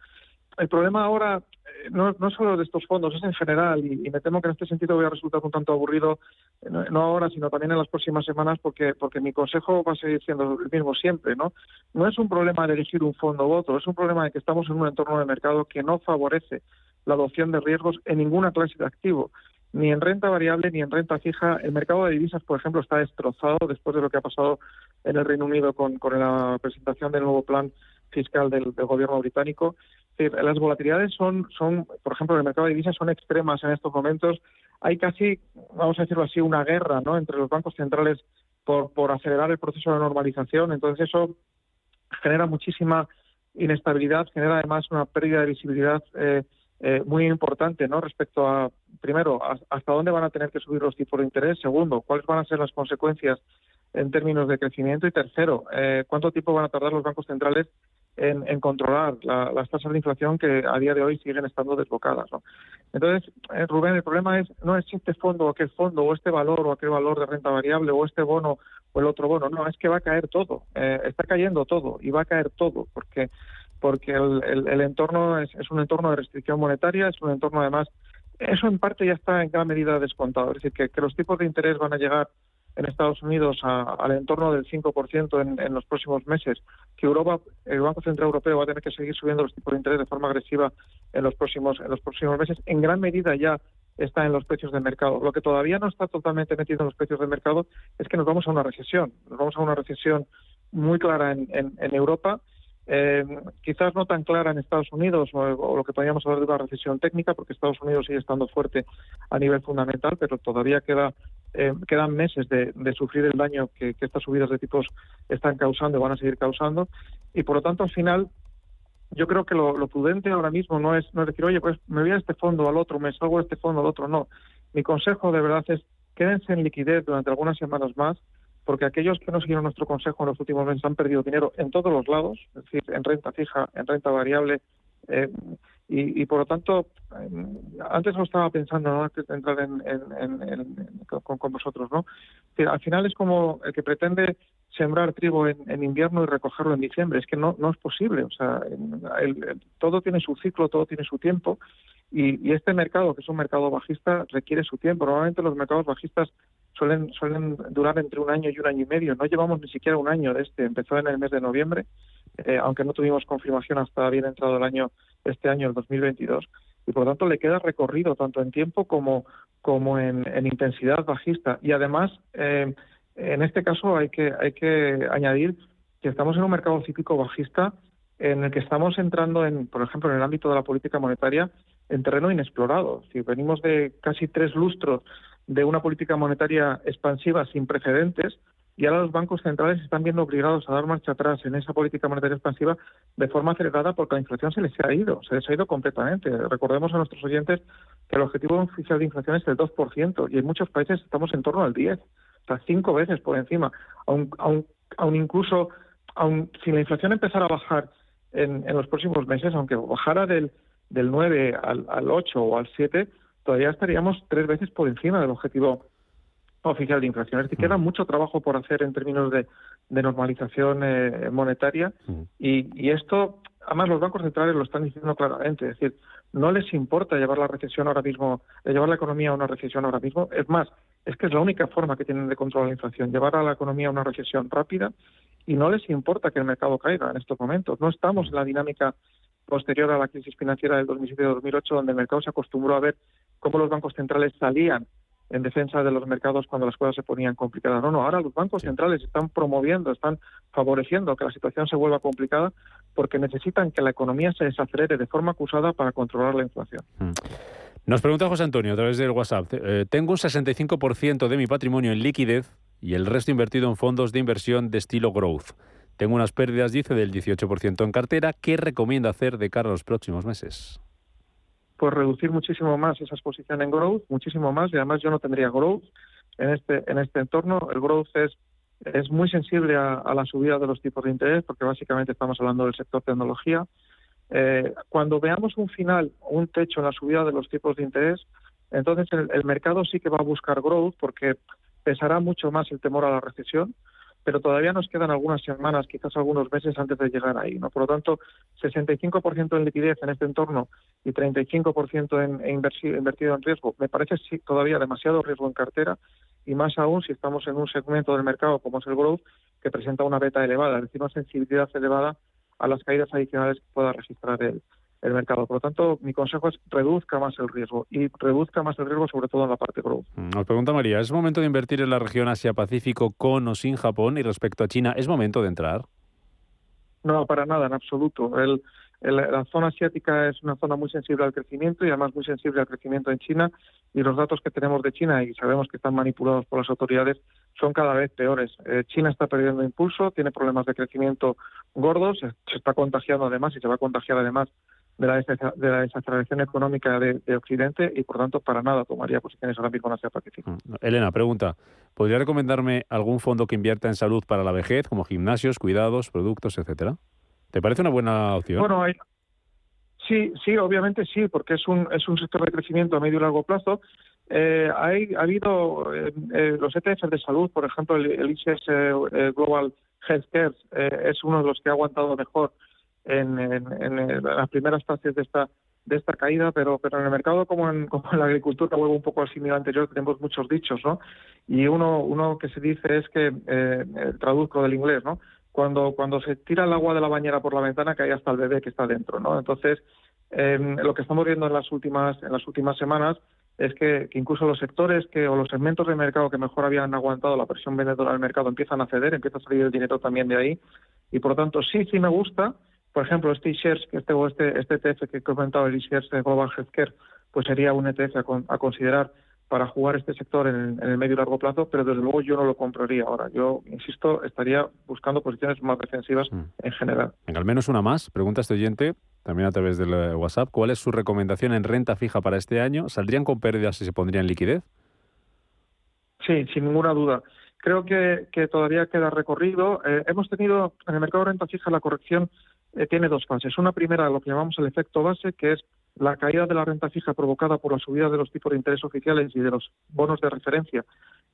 El problema ahora eh, no, no solo de estos fondos, es en general, y, me temo que en este sentido voy a resultar un tanto aburrido, eh, no, ahora, sino también en las próximas semanas, porque, porque mi consejo va a seguir siendo el mismo siempre, ¿no? No es un problema de elegir un fondo u otro, es un problema de que estamos en un entorno de mercado que no favorece la adopción de riesgos en ninguna clase de activo ni en renta variable ni en renta fija. El mercado de divisas, por ejemplo, está destrozado después de lo que ha pasado en el Reino Unido con, con la presentación del nuevo plan fiscal del, gobierno británico. Las volatilidades son, son, por ejemplo, en el mercado de divisas son extremas en estos momentos. Hay casi, vamos a decirlo así, una guerra ¿no? entre los bancos centrales por, por acelerar el proceso de normalización. Entonces eso genera muchísima inestabilidad, genera además una pérdida de visibilidad eh, eh, muy importante ¿no? respecto a, primero, hasta dónde van a tener que subir los tipos de interés, segundo, cuáles van a ser las consecuencias en términos de crecimiento y tercero, eh, cuánto tiempo van a tardar los bancos centrales en, controlar las tasas de inflación que a día de hoy siguen estando desbocadas. ¿no? Entonces, eh, Rubén, el problema es no es este fondo o aquel fondo o este valor o aquel valor de renta variable o este bono o el otro bono, no, es que va a caer todo, está cayendo todo y va a caer todo porque porque el, entorno es, un entorno de restricción monetaria, es un entorno además, eso en parte ya está en gran medida descontado, es decir, que, los tipos de interés van a llegar en Estados Unidos al entorno del 5% en, en los próximos meses, que Europa, el Banco Central Europeo va a tener que seguir subiendo los tipos de interés de forma agresiva en los próximos en los próximos meses, en gran medida ya está en los precios de mercado. Lo que todavía no está totalmente metido en los precios de mercado es que nos vamos a una recesión, nos vamos a una recesión muy clara en, Europa eh, quizás no tan clara en Estados Unidos o, lo que podríamos hablar de una recesión técnica, porque Estados Unidos sigue estando fuerte a nivel fundamental, pero todavía queda eh, quedan meses de, sufrir el daño que, estas subidas de tipos están causando y van a seguir causando. Y por lo tanto, al final, yo creo que lo, prudente ahora mismo no es, no decir, oye, pues me voy a este fondo al otro, me salgo a este fondo al otro. No. Mi consejo de verdad es quédense en liquidez durante algunas semanas más porque aquellos que no siguieron nuestro consejo en los últimos meses han perdido dinero en todos los lados, es decir, en renta fija, en renta variable, eh, y, por lo tanto, eh, antes lo estaba pensando, ¿no? antes de entrar con, vosotros, ¿no? al final es como el que pretende sembrar trigo en, invierno y recogerlo en diciembre. Es que no, no es posible. O sea, todo tiene su ciclo, todo tiene su tiempo. Y, y, este mercado, que es un mercado bajista, requiere su tiempo. Normalmente los mercados bajistas suelen, suelen durar entre un año y un año y medio. No llevamos ni siquiera un año de este. Empezó en el mes de noviembre, eh, aunque no tuvimos confirmación hasta bien entrado el año, este año, el 2022. Y por lo tanto le queda recorrido tanto en tiempo como, como en, intensidad bajista. Y además, eh, en este caso hay que, hay que añadir que estamos en un mercado cíclico bajista en el que estamos entrando, en, por ejemplo, en el ámbito de la política monetaria, en terreno inexplorado. Si venimos de casi tres lustros de una política monetaria expansiva sin precedentes y ahora los bancos centrales se están viendo obligados a dar marcha atrás en esa política monetaria expansiva de forma acelerada porque la inflación se les ha ido, se les ha ido completamente. Recordemos a nuestros oyentes que el objetivo oficial de inflación es el 2% y en muchos países estamos en torno al 10%, o sea, cinco veces por encima. Aun, aun, incluso, aun, si la inflación empezara a bajar en, en los próximos meses, aunque bajara del, del 9 al, al 8 o al 7, todavía estaríamos tres veces por encima del objetivo oficial de inflación. Es decir, queda mm. mucho trabajo por hacer en términos de, normalización eh, monetaria mm. y, esto, además, los bancos centrales lo están diciendo claramente. Es decir, no les importa llevar la recesión ahora mismo, eh, llevar la economía a una recesión ahora mismo. Es más, es que es la única forma que tienen de controlar la inflación, llevar a la economía a una recesión rápida y no les importa que el mercado caiga en estos momentos. No estamos en la dinámica posterior a la crisis financiera del 2007-2008, donde el mercado se acostumbró a ver cómo los bancos centrales salían en defensa de los mercados cuando las cosas se ponían complicadas. No, no, ahora los bancos centrales están promoviendo, están favoreciendo que la situación se vuelva complicada porque necesitan que la economía se desacelere de forma acusada para controlar la inflación. Mm. Nos pregunta José Antonio a través del WhatsApp. Eh, tengo un 65% de mi patrimonio en liquidez y el resto invertido en fondos de inversión de estilo growth. Tengo unas pérdidas, dice, del 18% en cartera. ¿Qué recomienda hacer de cara a los próximos meses? Pues reducir muchísimo más esa exposición en growth, muchísimo más, y además yo no tendría growth en este, en este entorno. El growth es, es muy sensible a, la subida de los tipos de interés, porque básicamente estamos hablando del sector tecnología. Eh, cuando veamos un final, un techo en la subida de los tipos de interés, entonces el, mercado sí que va a buscar growth porque pesará mucho más el temor a la recesión. Pero todavía nos quedan algunas semanas, quizás algunos meses antes de llegar ahí. ¿no? Por lo tanto, 65% en liquidez en este entorno y 35% en, en invertido en riesgo, me parece todavía demasiado riesgo en cartera y más aún si estamos en un segmento del mercado como es el growth que presenta una beta elevada, es decir, una sensibilidad elevada a las caídas adicionales que pueda registrar el, el mercado. Por lo tanto, mi consejo es reduzca más el riesgo y reduzca más el riesgo sobre todo en la parte growth. Mm, nos pregunta María, ¿es momento de invertir en la región Asia-Pacífico con o sin Japón? Y respecto a China, ¿es momento de entrar? No, para nada, en absoluto. El, la zona asiática es una zona muy sensible al crecimiento y además muy sensible al crecimiento en China y los datos que tenemos de China y sabemos que están manipulados por las autoridades son cada vez peores. Eh, China está perdiendo impulso, tiene problemas de crecimiento gordos, se, está contagiando además y se va a contagiar además de la, de la desaceleración económica de, Occidente y por tanto para nada tomaría posiciones ahora mismo en Asia Pacífico. Mm, Elena, pregunta, ¿podría recomendarme algún fondo que invierta en salud para la vejez, como gimnasios, cuidados, productos, etcétera? ¿Te parece una buena opción? Bueno, sí, sí, obviamente sí, porque es un, es un sector de crecimiento a medio y largo plazo. Eh, hay, ha habido eh, eh, los ETFs de salud, por ejemplo, el, el ICS Global Healthcare es uno de los que ha aguantado mejor en, en, las primeras fases de esta de esta caída, pero pero en el mercado como en, como en la agricultura, vuelvo un poco al similar anterior, tenemos muchos dichos, ¿no? Y uno uno que se dice es que, eh, traduzco del inglés, ¿no? cuando, cuando se tira el agua de la bañera por la ventana cae hasta el bebé que está dentro, ¿no? Entonces, em, lo que estamos viendo en las últimas, en las últimas semanas es que, incluso los sectores que, o los segmentos de mercado que mejor habían aguantado la presión vendedora del mercado empiezan a ceder, empieza a salir el dinero también de ahí. Y por lo tanto, sí, sí me gusta. Por ejemplo, este shares que este, este, este ETF que he comentado, el shares Global Healthcare, pues sería un ETF a considerar para jugar este sector en, el medio y largo plazo, pero desde luego yo no lo compraría ahora. Yo, insisto, estaría buscando posiciones más defensivas mm. en general. En al menos una más. Pregunta este oyente, también a través del eh, WhatsApp. ¿Cuál es su recomendación en renta fija para este año? ¿Saldrían con pérdidas si se pondrían en liquidez? Sí, sin ninguna duda. Creo que, todavía queda recorrido. Eh, hemos tenido en el mercado de renta fija la corrección eh, tiene dos fases. Una primera, lo que llamamos el efecto base, que es la caída de la renta fija provocada por la subida de los tipos de interés oficiales y de los bonos de referencia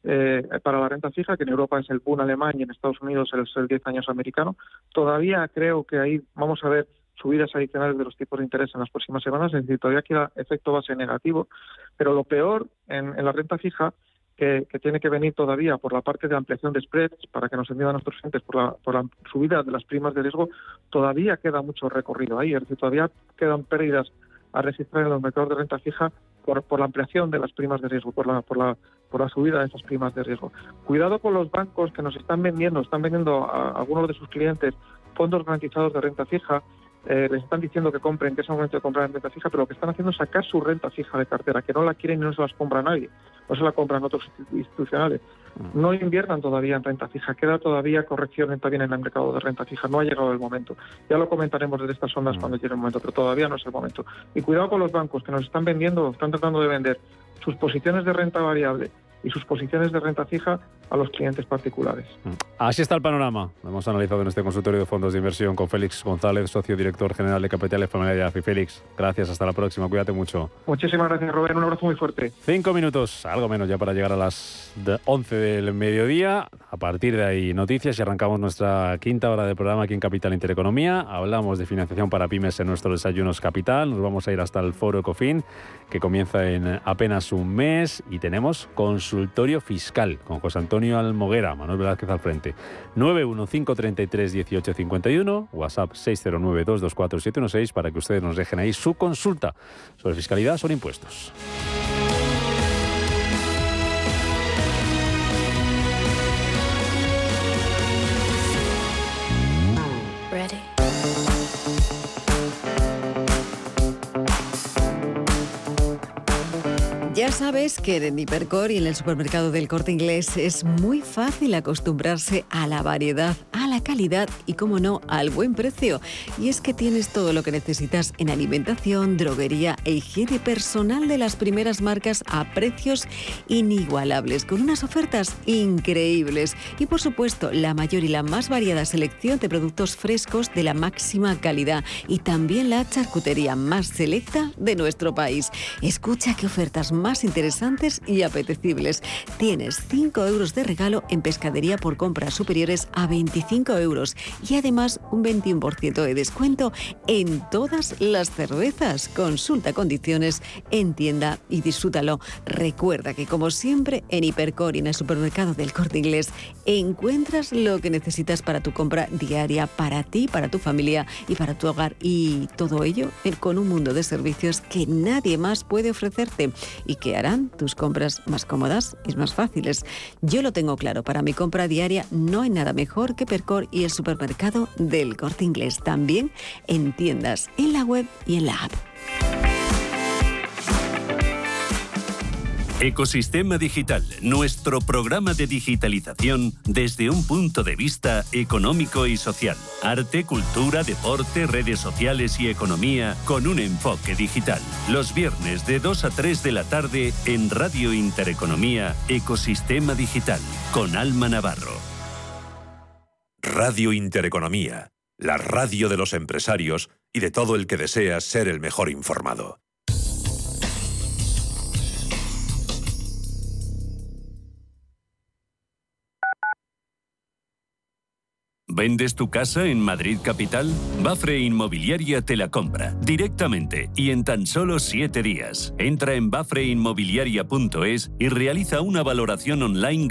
eh, para la renta fija, que en Europa es el PUN alemán y en Estados Unidos es el 10 años americano. Todavía creo que ahí vamos a ver subidas adicionales de los tipos de interés en las próximas semanas, es decir, todavía queda efecto base negativo, pero lo peor en, la renta fija que, tiene que venir todavía por la parte de ampliación de spreads, para que nos entiendan nuestros clientes, por la, por la subida de las primas de riesgo, todavía queda mucho recorrido ahí, es decir, todavía quedan pérdidas a registrar en los mercados de renta fija por, por la ampliación de las primas de riesgo, por la, por, la, por la subida de esas primas de riesgo. Cuidado con los bancos que nos están vendiendo, están vendiendo a algunos de sus clientes fondos garantizados de renta fija, eh, les están diciendo que compren, que es el momento de comprar en renta fija, pero lo que están haciendo es sacar su renta fija de cartera, que no la quieren y no se las compra nadie, no se la compran otros institucionales. Mm. No inviertan todavía en renta fija, queda todavía corrección también en el mercado de renta fija, no ha llegado el momento. Ya lo comentaremos desde estas ondas mm. cuando llegue el momento, pero todavía no es el momento. Y cuidado con los bancos que nos están vendiendo, están tratando de vender sus posiciones de renta variable y sus posiciones de renta fija a los clientes particulares. Mm. Así está el panorama. Lo hemos analizado en este consultorio de fondos de inversión con Félix González, socio director general de Capitales Familia de Félix, gracias, hasta la próxima, cuídate mucho. Muchísimas gracias, Rubén, un abrazo muy fuerte. Cinco minutos, algo menos ya para llegar a las 11 del mediodía. A partir de ahí, noticias y arrancamos nuestra quinta hora de programa aquí en Capital Intereconomía. Hablamos de financiación para pymes en nuestros desayunos Capital. Nos vamos a ir hasta el Foro Ecofin, que comienza en apenas un mes, y tenemos consultorio fiscal con José Antonio Almoguera, Manuel Velázquez al frente. 915331851, WhatsApp 609224716 para que ustedes nos dejen ahí su consulta sobre fiscalidad sobre impuestos. Ya sabes que en Hipercor y en el supermercado del corte inglés es muy fácil acostumbrarse a la variedad, a la calidad y, como no, al buen precio. Y es que tienes todo lo que necesitas en alimentación, droguería e higiene personal de las primeras marcas a precios inigualables, con unas ofertas increíbles. Y por supuesto, la mayor y la más variada selección de productos frescos de la máxima calidad y también la charcutería más selecta de nuestro país. Escucha qué ofertas más interesantes y apetecibles. Tienes 5 euros de regalo en pescadería por compras superiores a 25 euros y además un 21% de descuento en todas las cervezas. Consulta condiciones en tienda y disfrútalo. Recuerda que como siempre en Hipercor y en el supermercado del Corte Inglés encuentras lo que necesitas para tu compra diaria, para ti, para tu familia y para tu hogar y todo ello con un mundo de servicios que nadie más puede ofrecerte y harán tus compras más cómodas y más fáciles. Yo lo tengo claro, para mi compra diaria no hay nada mejor que Percor y el supermercado del Corte Inglés, también en tiendas, en la web y en la app. Ecosistema Digital, nuestro programa de digitalización desde un punto de vista económico y social. Arte, cultura, deporte, redes sociales y economía con un enfoque digital. Los viernes de 2 a 3 de la tarde en Radio Intereconomía, Ecosistema Digital, con Alma Navarro. Radio Intereconomía, la radio de los empresarios y de todo el que desea ser el mejor informado. ¿Vendes tu casa en Madrid Capital? Bafre Inmobiliaria te la compra directamente y en tan solo 7 días. Entra en bafreinmobiliaria.es y realiza una valoración online